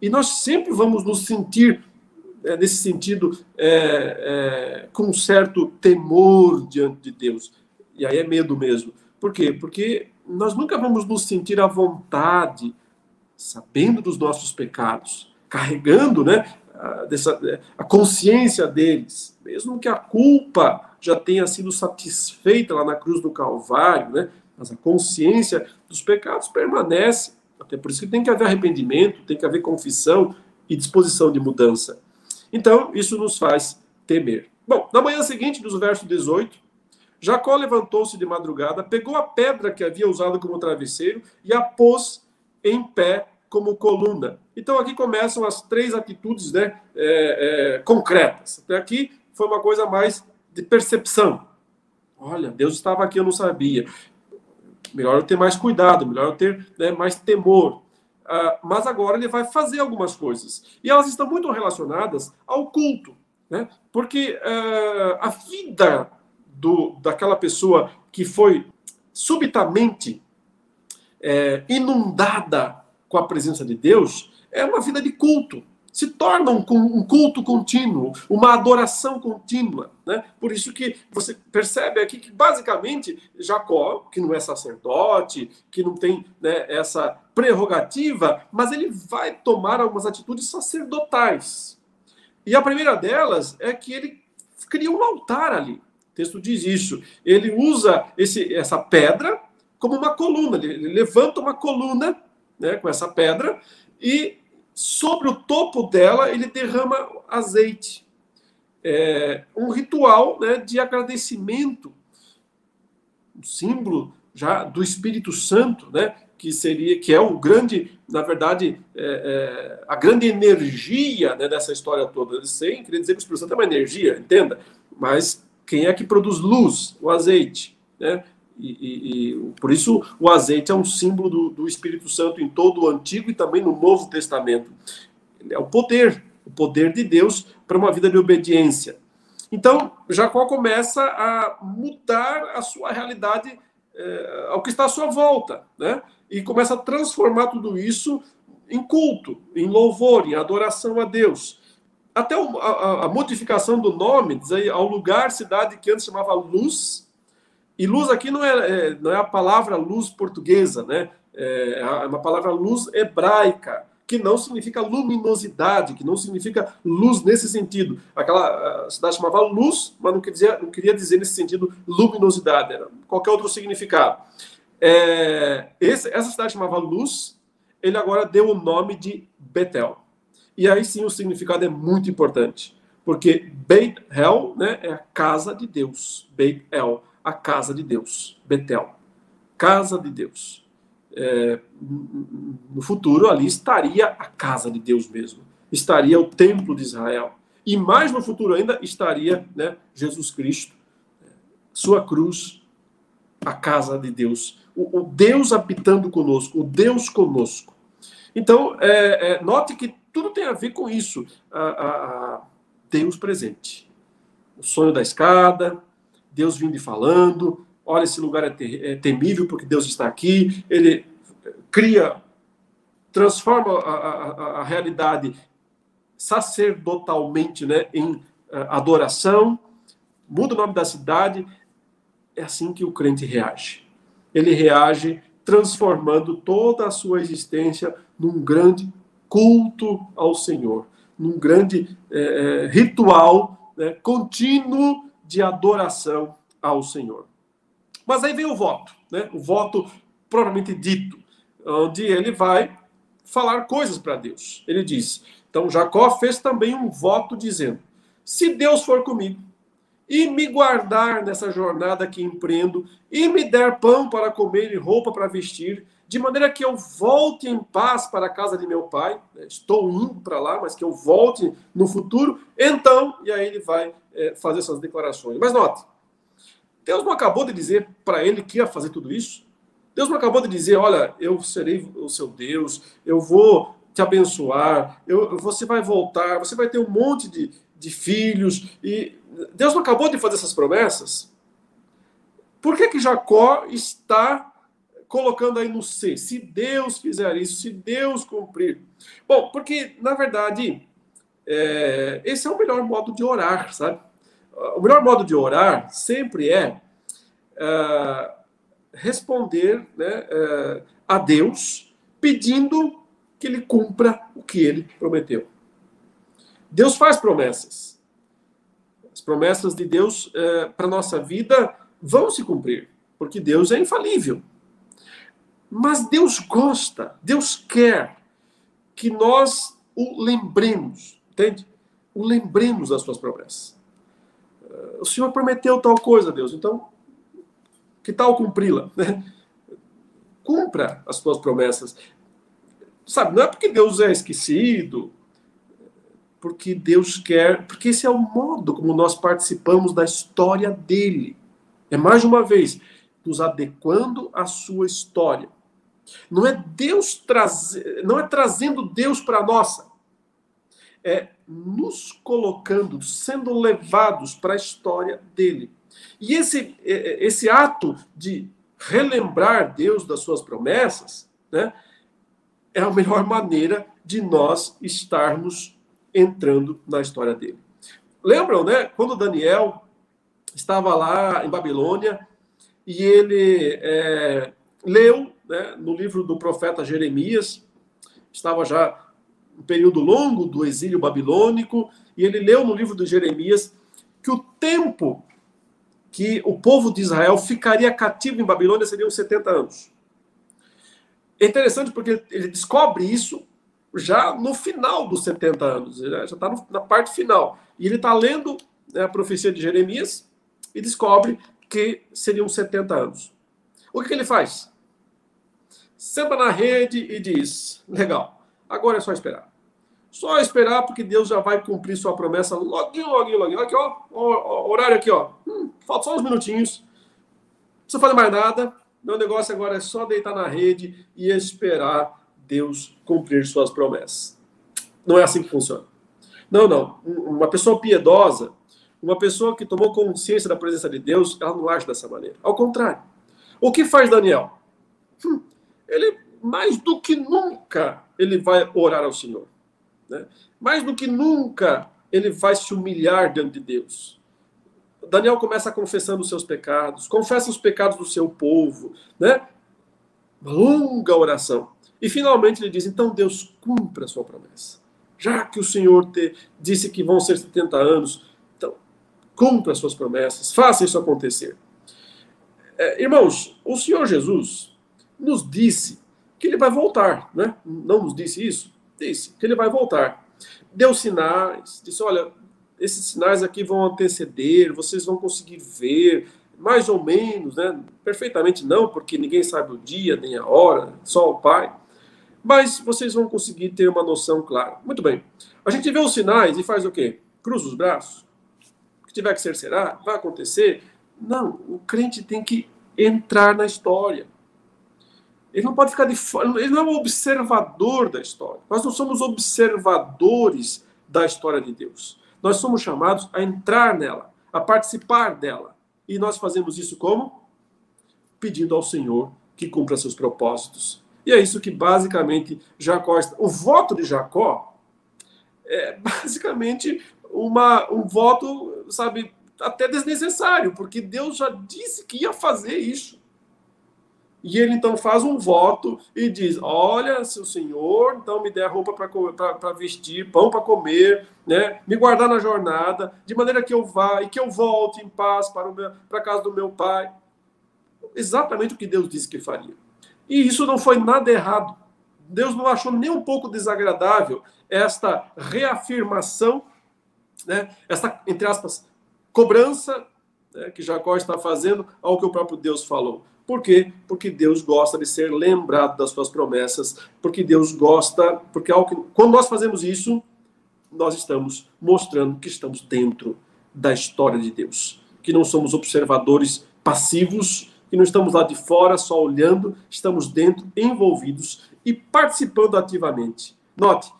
E nós sempre vamos nos sentir, é, nesse sentido, é, é, com um certo temor diante de Deus. E aí é medo mesmo. Por quê? Porque nós nunca vamos nos sentir à vontade, sabendo dos nossos pecados, carregando né, a, dessa, a consciência deles, mesmo que a culpa já tenha sido satisfeita lá na cruz do Calvário, né, mas a consciência dos pecados permanece. Até por isso que tem que haver arrependimento, tem que haver confissão e disposição de mudança. Então, isso nos faz temer. Bom, na manhã seguinte, dos versos 18 Jacó levantou-se de madrugada, pegou a pedra que havia usado como travesseiro e a pôs em pé como coluna. Então aqui começam as três atitudes né, é, é, concretas. Até aqui foi uma coisa mais de percepção. Olha, Deus estava aqui, eu não sabia. Melhor eu ter mais cuidado, melhor eu ter né, mais temor. Uh, mas agora ele vai fazer algumas coisas. E elas estão muito relacionadas ao culto. Né? Porque uh, a vida do, daquela pessoa que foi subitamente é, inundada com a presença de Deus é uma vida de culto. Se torna um, um culto contínuo, uma adoração contínua. Né? Por isso que você percebe aqui que, basicamente, Jacó, que não é sacerdote, que não tem né, essa prerrogativa, mas ele vai tomar algumas atitudes sacerdotais. E a primeira delas é que ele cria um altar ali texto diz isso. Ele usa esse, essa pedra como uma coluna, ele levanta uma coluna né, com essa pedra e sobre o topo dela ele derrama azeite. É um ritual né, de agradecimento, um símbolo já do Espírito Santo, né, que seria que é o grande, na verdade, é, é, a grande energia né, dessa história toda. Sem queria dizer que o Espírito Santo é uma energia, entenda, mas quem é que produz luz? O azeite. Né? E, e, e, por isso o azeite é um símbolo do, do, Espírito Santo em todo o Antigo e também no Novo Testamento. É o poder, o poder de Deus para uma vida de obediência. Então, Jacó começa a mudar a sua realidade é, ao que está à sua volta, né? E começa a transformar tudo isso em culto, em louvor, em adoração a Deus. Até a, a, modificação do nome, diz aí, ao lugar, cidade que antes chamava Luz, e luz aqui não é, é não é a palavra luz portuguesa, né? É, é uma palavra luz hebraica, que não significa luminosidade, que não significa luz nesse sentido. Aquela cidade chamava luz, mas não queria, não queria dizer nesse sentido luminosidade, era qualquer outro significado. É, esse, essa cidade chamava luz, ele agora deu o nome de Betel. E aí sim o significado é muito importante, porque Beit El né, é a casa de Deus. Beit El, a casa de Deus. Betel, casa de Deus. É, no futuro ali estaria a casa de Deus mesmo, estaria o templo de Israel. E mais no futuro ainda estaria né, Jesus Cristo, sua cruz, a casa de Deus. O, o Deus habitando conosco, o Deus conosco. Então, é, é, note que tudo tem a ver com isso. A, a, a Deus presente. O sonho da escada, Deus vindo e falando. Olha, esse lugar é, ter, é temível porque Deus está aqui. Ele cria, transforma a, a, a realidade sacerdotalmente né, em eh, adoração, muda o nome da cidade. É assim que o crente reage. Ele reage transformando toda a sua existência num grande culto ao Senhor, num grande é, ritual né, contínuo de adoração ao Senhor. Mas aí vem o voto, né, o voto propriamente dito, onde ele vai falar coisas para Deus. Ele diz: então Jacó fez também um voto dizendo: se Deus for comigo e me guardar nessa jornada que empreendo e me der pão para comer e roupa para vestir, de maneira que eu volte em paz para a casa de meu pai. Né, estou indo para lá, mas que eu volte no futuro. Então, e aí ele vai é, fazer essas declarações. Mas note, Deus não acabou de dizer para ele que ia fazer tudo isso? Deus não acabou de dizer, olha, eu serei o seu Deus, eu vou te abençoar, eu, você vai voltar, você vai ter um monte de, de filhos. E Deus não acabou de fazer essas promessas? Por que, que Jacó está colocando aí no C. Se Deus fizer isso, se Deus cumprir. Bom, porque, na verdade, é, esse é o melhor modo de orar, sabe? O melhor modo de orar sempre é, é responder né, é, a Deus pedindo que ele cumpra o que ele prometeu. Deus faz promessas. As promessas de Deus é, para nossa vida vão se cumprir, porque Deus é infalível. Mas Deus gosta, Deus quer que nós o lembremos, entende? O lembremos das suas promessas. O Senhor prometeu tal coisa, Deus, então que tal cumpri-la? Né? Cumpra as suas promessas. Sabe, não é porque Deus é esquecido, porque Deus quer, porque esse é o modo como nós participamos da história dele. É mais uma vez, nos adequando à sua história. Não é Deus trazer, não é trazendo Deus para a nossa. É nos colocando, sendo levados para a história dele. E esse, esse ato de relembrar Deus das suas promessas, né, é a melhor maneira de nós estarmos entrando na história dele. Lembram, né, quando Daniel estava lá em Babilônia e ele é, leu né, no livro do profeta Jeremias, estava já um período longo do exílio babilônico, e ele leu no livro de Jeremias que o tempo que o povo de Israel ficaria cativo em Babilônia seriam 70 anos. É interessante porque ele descobre isso já no final dos 70 anos, já está na parte final. E ele está lendo né, a profecia de Jeremias e descobre que seriam 70 anos. O que, que ele faz? senta na rede e diz: legal, agora é só esperar. Só esperar, porque Deus já vai cumprir sua promessa loguinho, loguinho, loguinho. Aqui, ó, ó horário aqui, ó. Hum, falta só uns minutinhos. Não precisa fazer mais nada. Meu negócio agora é só deitar na rede e esperar Deus cumprir suas promessas. Não é assim que funciona. Não, não. Uma pessoa piedosa, uma pessoa que tomou consciência da presença de Deus, ela não age dessa maneira. Ao contrário. O que faz Daniel? Hum, ele mais do que nunca ele vai orar ao Senhor. Né? Mais do que nunca ele vai se humilhar diante de Deus. Daniel começa confessando os seus pecados, confessa os pecados do seu povo, né? Longa oração. E finalmente ele diz: então Deus cumpra a sua promessa. Já que o Senhor te disse que vão ser 70 anos, então cumpra as suas promessas, faça isso acontecer. É, irmãos, o Senhor Jesus, nos disse que ele vai voltar, né? Não nos disse isso? Disse que ele vai voltar. deu sinais, disse: olha, esses sinais aqui vão anteceder, vocês vão conseguir ver, mais ou menos, né? Perfeitamente não, porque ninguém sabe o dia nem a hora, só o Pai. Mas vocês vão conseguir ter uma noção clara. Muito bem. A gente vê os sinais e faz o quê? Cruza os braços. O que tiver que ser, será? Vai acontecer? Não, o crente tem que entrar na história. Ele não pode ficar de fora, ele não é um observador da história. Nós não somos observadores da história de Deus. Nós somos chamados a entrar nela, a participar dela. E nós fazemos isso como? Pedindo ao Senhor que cumpra seus propósitos. E é isso que basicamente Jacó. O voto de Jacó é basicamente uma, um voto, sabe, até desnecessário, porque Deus já disse que ia fazer isso. E ele então faz um voto e diz: Olha, se o Senhor então me der roupa para vestir, pão para comer, né, me guardar na jornada, de maneira que eu vá e que eu volte em paz para, o para a casa do meu pai. Exatamente o que Deus disse que faria. E isso não foi nada errado. Deus não achou nem um pouco desagradável esta reafirmação, né, esta, entre aspas, cobrança né, que Jacó está fazendo ao que o próprio Deus falou. Por quê? Porque Deus gosta de ser lembrado das suas promessas, porque Deus gosta, porque quando nós fazemos isso, nós estamos mostrando que estamos dentro da história de Deus, que não somos observadores passivos, que não estamos lá de fora só olhando, estamos dentro, envolvidos e participando ativamente. Note,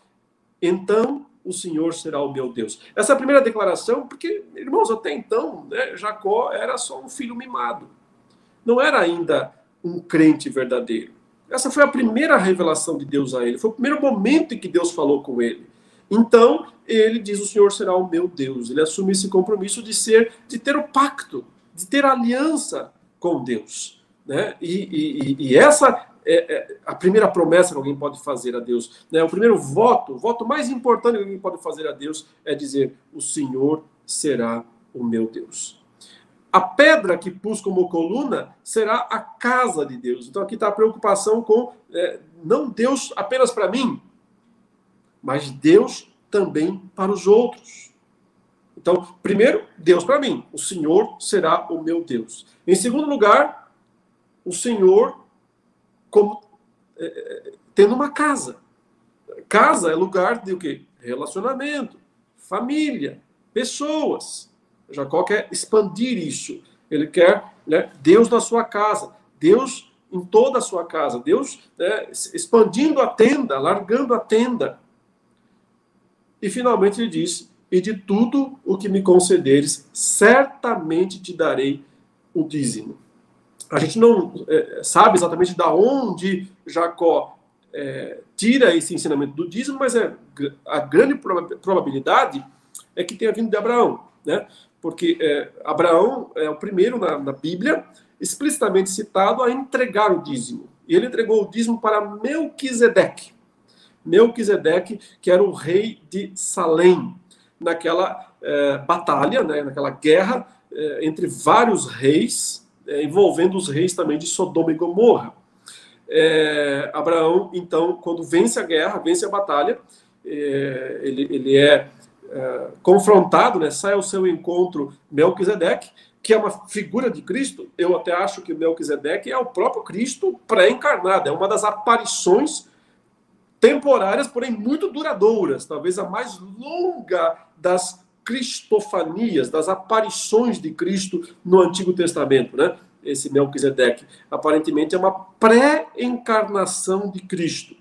então o Senhor será o meu Deus. Essa é primeira declaração, porque, irmãos, até então, né, Jacó era só um filho mimado não era ainda um crente verdadeiro. Essa foi a primeira revelação de Deus a ele, foi o primeiro momento em que Deus falou com ele. Então, ele diz: O Senhor será o meu Deus. Ele assume esse compromisso de ser, de ter o pacto, de ter aliança com Deus. Né? E, e, e essa é, é, a primeira promessa que alguém pode fazer a Deus. Né? O primeiro voto, o voto mais importante que alguém pode fazer a Deus é dizer: O Senhor será o meu Deus. A pedra que pus como coluna será a casa de Deus. Então aqui está a preocupação com é, não Deus apenas para mim, mas Deus também para os outros. Então, primeiro, Deus para mim. O Senhor será o meu Deus. Em segundo lugar, o Senhor como é, é tendo uma casa. Casa é lugar de o quê? Relacionamento, família, pessoas. Jacó quer expandir isso. Ele quer né, Deus na sua casa, Deus em toda a sua casa, Deus né, expandindo a tenda, largando a tenda. E finalmente ele diz: E de tudo o que me concederes, certamente te darei o dízimo. A gente não é, sabe exatamente da onde Jacó é, tira esse ensinamento do dízimo, mas é, a grande probabilidade é que tenha vindo de Abraão. Né? Porque é, Abraão é o primeiro na, na, Bíblia explicitamente citado a entregar o dízimo. E ele entregou o dízimo para Melquisedeque. Melquisedeque, que era o rei de Salém, naquela é, batalha, né, naquela guerra é, entre vários reis, é, envolvendo os reis também de Sodoma e Gomorra. É, Abraão, então, quando vence a guerra, vence a batalha, é, ele, ele é é, confrontado, né, sai ao seu encontro Melquisedeque, que é uma figura de Cristo. Eu até acho que Melquisedeque é o próprio Cristo pré-encarnado, é uma das aparições temporárias, porém muito duradouras, talvez a mais longa das cristofanias, das aparições de Cristo no Antigo Testamento, né? Esse Melquisedeque aparentemente é uma pré-encarnação de Cristo.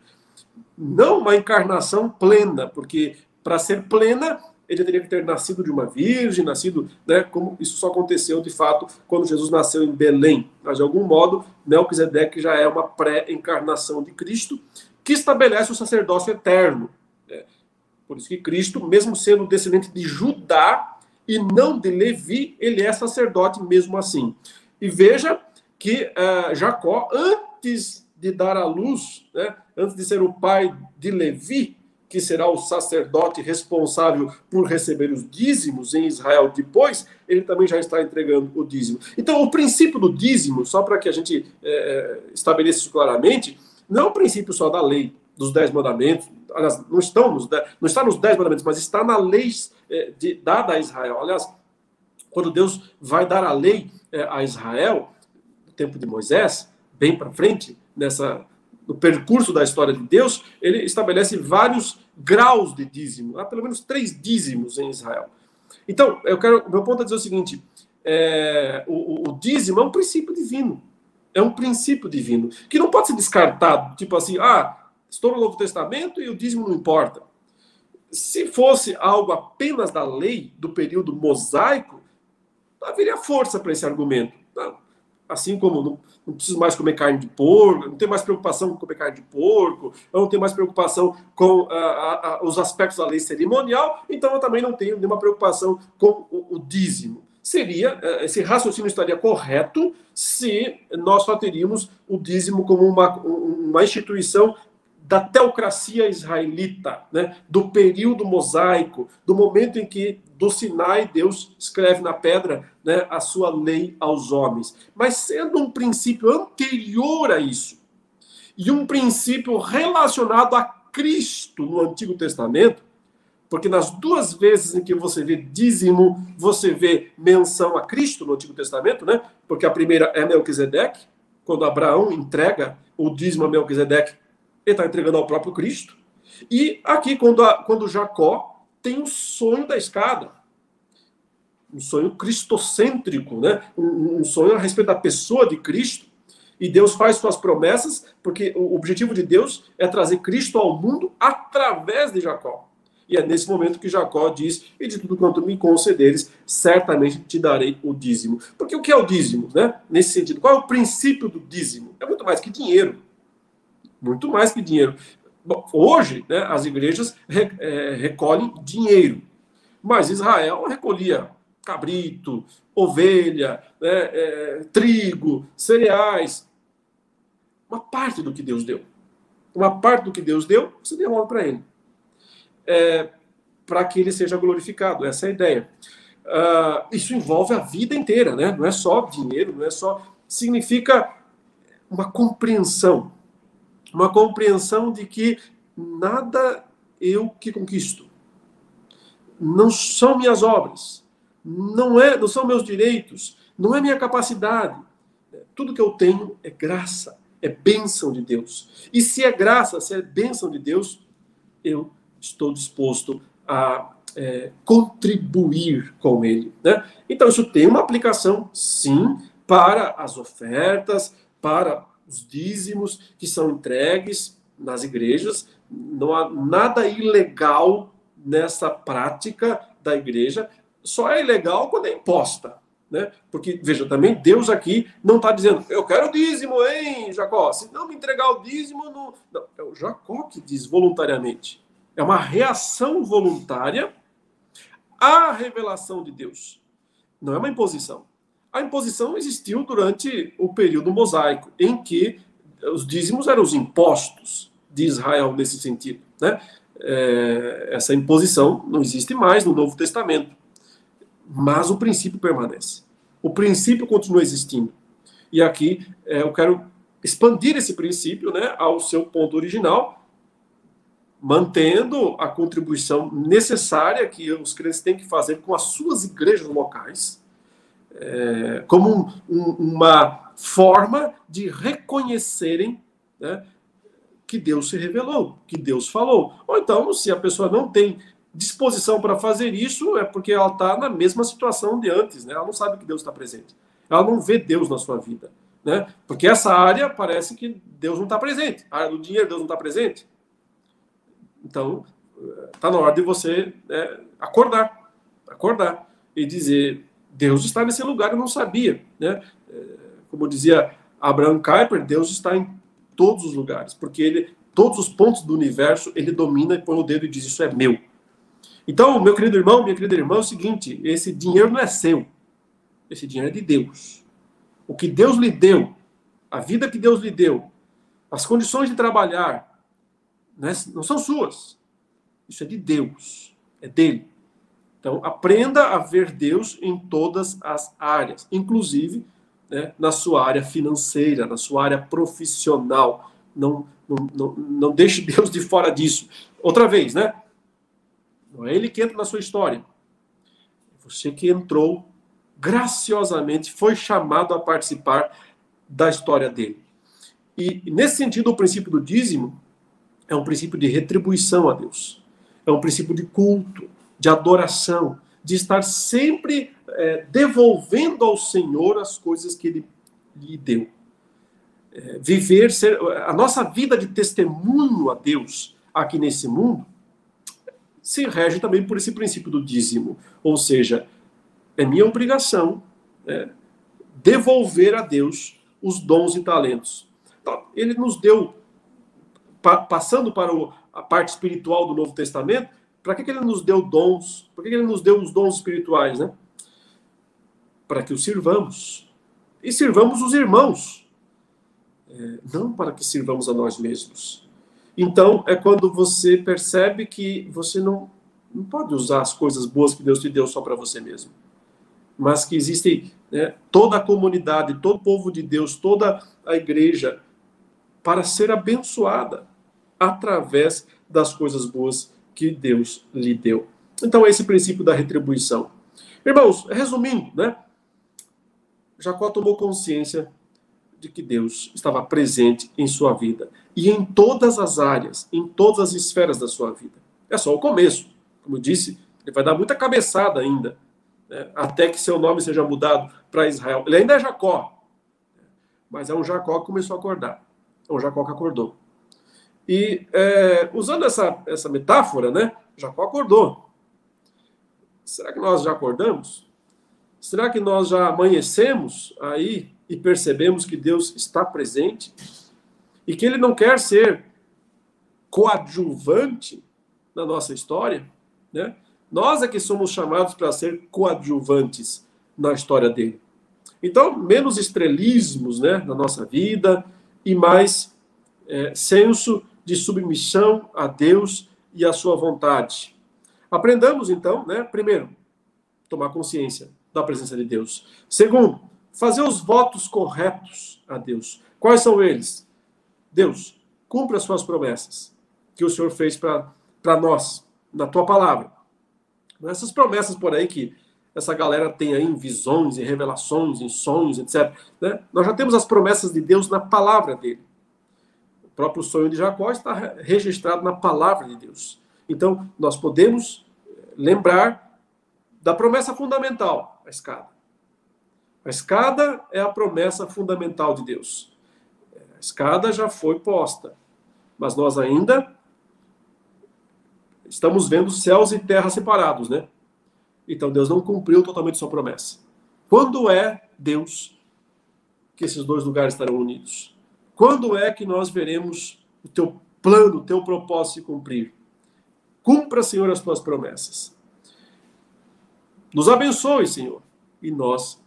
Não uma encarnação plena, porque para ser plena, ele teria que ter nascido de uma virgem, nascido, né, como isso só aconteceu de fato quando Jesus nasceu em Belém. Mas de algum modo, Melquisedeque já é uma pré-encarnação de Cristo, que estabelece o sacerdócio eterno. Né? Por isso que Cristo, mesmo sendo descendente de Judá e não de Levi, ele é sacerdote mesmo assim. E veja que uh, Jacó, antes de dar à luz, né, antes de ser o pai de Levi, que será o sacerdote responsável por receber os dízimos em Israel depois, ele também já está entregando o dízimo. Então, o princípio do dízimo, só para que a gente é, estabeleça isso claramente, não é um princípio só da lei, dos dez mandamentos, aliás, não estão nos, não está nos dez mandamentos, mas está na lei é, de, dada a Israel. Aliás, quando Deus vai dar a lei é, a Israel, no tempo de Moisés, bem para frente, nessa no percurso da história de Deus, ele estabelece vários graus de dízimo. Há pelo menos três dízimos em Israel. Então, eu quero, meu ponto é dizer o seguinte: é, o, o, dízimo é um princípio divino. É um princípio divino que não pode ser descartado, tipo assim, ah, estou no Novo Testamento e o dízimo não importa. Se fosse algo apenas da lei do período mosaico, haveria força para esse argumento. Assim como não, não, preciso mais comer carne de porco, não tenho mais preocupação com comer carne de porco, eu não tenho mais preocupação com ah, os aspectos da lei cerimonial, então eu também não tenho nenhuma preocupação com o, o dízimo seria, eh, esse raciocínio estaria correto se nós só teríamos o dízimo como uma, uma instituição da teocracia israelita, né? do período mosaico, do momento em que do Sinai Deus escreve na pedra né, a sua lei aos homens. Mas sendo um princípio anterior a isso, e um princípio relacionado a Cristo no Antigo Testamento, porque nas duas vezes em que você vê dízimo, você vê menção a Cristo no Antigo Testamento, né? Porque a primeira é Melquisedeque, quando Abraão entrega o dízimo a Melquisedeque, ele está entregando ao próprio Cristo. E aqui, quando, a, quando Jacó tem o sonho da escada, um sonho cristocêntrico, né? Um, um sonho a respeito da pessoa de Cristo. E Deus faz suas promessas, porque o objetivo de Deus é trazer Cristo ao mundo através de Jacó. E é nesse momento que Jacó diz: E de tudo quanto me concederes, certamente te darei o dízimo. Porque o que é o dízimo? Né? Nesse sentido, qual é o princípio do dízimo? É muito mais que dinheiro. Muito mais que dinheiro. Bom, hoje, né, as igrejas re, é, recolhem dinheiro. Mas Israel recolhia cabrito, ovelha, né, é, trigo, cereais. Uma parte do que Deus deu. Uma parte do que Deus deu, você devolve para ele é, para que ele seja glorificado. Essa é a ideia. Uh, isso envolve a vida inteira, né? Não é só dinheiro, não é só. Significa uma compreensão. Uma compreensão de que nada eu que conquisto. Não são minhas obras. Não, é, não são meus direitos. Não é minha capacidade. Tudo que eu tenho é graça, é bênção de Deus. E se é graça, se é bênção de Deus, eu estou disposto a é, contribuir com ele. Né? Então, isso tem uma aplicação, sim, para as ofertas, para os dízimos que são entregues nas igrejas. Não há nada ilegal nessa prática da igreja, só é ilegal quando é imposta. Né? Porque, veja, também Deus aqui não está dizendo, eu quero dízimo, hein, Jacó? Se não me entregar o dízimo, não... não. É o Jacó que diz voluntariamente. É uma reação voluntária à revelação de Deus. Não é uma imposição. A imposição existiu durante o período mosaico, em que os dízimos eram os impostos de Israel nesse sentido. Né? É, essa imposição não existe mais no Novo Testamento. Mas o princípio permanece. O princípio continua existindo. E aqui é, eu quero expandir esse princípio né, ao seu ponto original, mantendo a contribuição necessária que os crentes têm que fazer com as suas igrejas locais, é, como um, um, uma forma de reconhecerem né, que Deus se revelou, que Deus falou. Ou então, se a pessoa não tem disposição para fazer isso, é porque ela está na mesma situação de antes, né? ela não sabe que Deus está presente. Ela não vê Deus na sua vida. Né? Porque essa área parece que Deus não está presente. A área do dinheiro, Deus não está presente. Então, está na hora de você né, acordar, acordar e dizer: Deus está nesse lugar, eu não sabia. Né? É, como dizia Abraham Kuyper, Deus está em todos os lugares, porque ele, todos os pontos do universo, ele domina e põe o dedo e diz: Isso é meu. Então, meu querido irmão, minha querida irmã, é o seguinte: esse dinheiro não é seu, esse dinheiro é de Deus. O que Deus lhe deu, a vida que Deus lhe deu, as condições de trabalhar, né, não são suas. Isso é de Deus, é dele. Então, aprenda a ver Deus em todas as áreas, inclusive né, na sua área financeira, na sua área profissional. não, não, não, não deixe Deus de fora disso. Outra vez, né? Não é ele que entra na sua história. É você que entrou graciosamente, foi chamado a participar da história dele. E nesse sentido, o princípio do dízimo é um princípio de retribuição a Deus. É um princípio de culto, de adoração, de estar sempre é, devolvendo ao Senhor as coisas que ele lhe deu. É, viver, ser, a nossa vida de testemunho a Deus aqui nesse mundo se rege também por esse princípio do dízimo. Ou seja, é minha obrigação é, devolver a Deus os dons e talentos. Então, ele nos deu, pa, passando para a parte espiritual do Novo Testamento, para que, que ele nos deu dons? Por que, que ele nos deu os dons espirituais, né? Para que os sirvamos. E sirvamos os irmãos. É, não para que sirvamos a nós mesmos. Então, é quando você percebe que você não, não pode usar as coisas boas que Deus te deu só para você mesmo. Mas que existe né, toda a comunidade, todo o povo de Deus, toda a igreja, para ser abençoada através das coisas boas que Deus lhe deu. Então, esse princípio da retribuição. Irmãos, resumindo, né? Jacó tomou consciência de que Deus estava presente em sua vida e em todas as áreas, em todas as esferas da sua vida. É só o começo. Como eu disse, ele vai dar muita cabeçada ainda, né? até que seu nome seja mudado para Israel. Ele ainda é Jacó, mas é um Jacó que começou a acordar. É um Jacó que acordou. E é, usando essa, essa metáfora, né? Jacó acordou. Será que nós já acordamos? Será que nós já amanhecemos aí e percebemos que Deus está presente e que Ele não quer ser coadjuvante na nossa história, né? Nós é que somos chamados para ser coadjuvantes na história dele. Então, menos estrelismos, né, na nossa vida e mais é, senso de submissão a Deus e à sua vontade. Aprendamos então, né? Primeiro, tomar consciência da presença de Deus. Segundo, fazer os votos corretos a Deus. Quais são eles? Deus, cumpra as suas promessas que o Senhor fez para nós, na tua palavra. Essas promessas por aí que essa galera tem aí em visões, em revelações, em sonhos, etc. Né? Nós já temos as promessas de Deus na palavra dele próprio sonho de Jacó está registrado na palavra de Deus. Então, nós podemos lembrar da promessa fundamental, a escada. A escada é a promessa fundamental de Deus. A escada já foi posta, mas nós ainda estamos vendo céus e terra separados, né? Então Deus não cumpriu totalmente sua promessa. Quando é Deus que esses dois lugares estarão unidos? Quando é que nós veremos o teu plano, o teu propósito se cumprir? Cumpra, Senhor, as tuas promessas. Nos abençoe, Senhor, e nós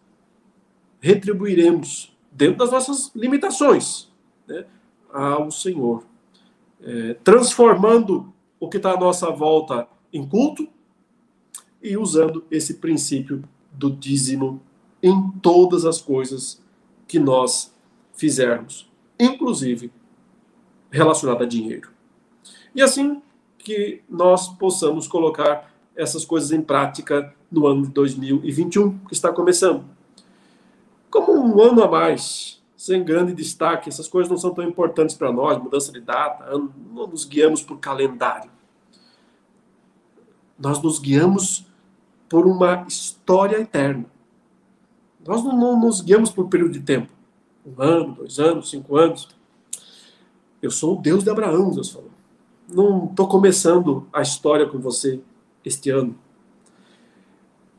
retribuiremos, dentro das nossas limitações, né, ao Senhor, é, transformando o que está à nossa volta em culto e usando esse princípio do dízimo em todas as coisas que nós fizermos inclusive relacionada a dinheiro. E assim que nós possamos colocar essas coisas em prática no ano de 2021, que está começando. Como um ano a mais, sem grande destaque, essas coisas não são tão importantes para nós, mudança de data, não nos guiamos por calendário. Nós nos guiamos por uma história eterna. Nós não, não nos guiamos por período de tempo um ano, dois anos, cinco anos. Eu sou o Deus de Abraão, Deus falou. Não estou começando a história com você este ano.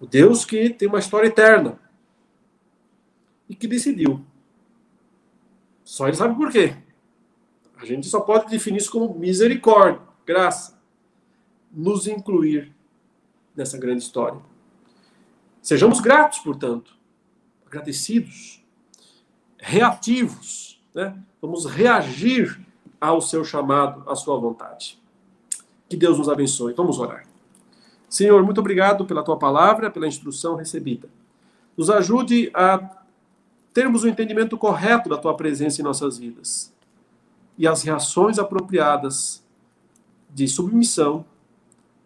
O Deus que tem uma história eterna e que decidiu. Só ele sabe por quê. A gente só pode definir isso como misericórdia, graça, nos incluir nessa grande história. Sejamos gratos, portanto, agradecidos reativos, né? vamos reagir ao seu chamado, à sua vontade. Que Deus nos abençoe. Vamos orar. Senhor, muito obrigado pela tua palavra, pela instrução recebida. Nos ajude a termos o um entendimento correto da tua presença em nossas vidas. e as reações apropriadas de submissão,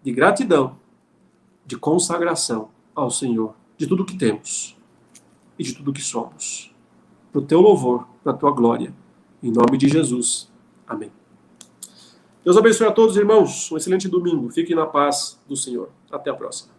de gratidão, de consagração ao Senhor, de tudo que temos e de tudo que somos. Para o teu louvor, para a tua glória. Em nome de Jesus. Amém. Deus abençoe a todos, irmãos. Um excelente domingo. Fiquem na paz do Senhor. Até a próxima.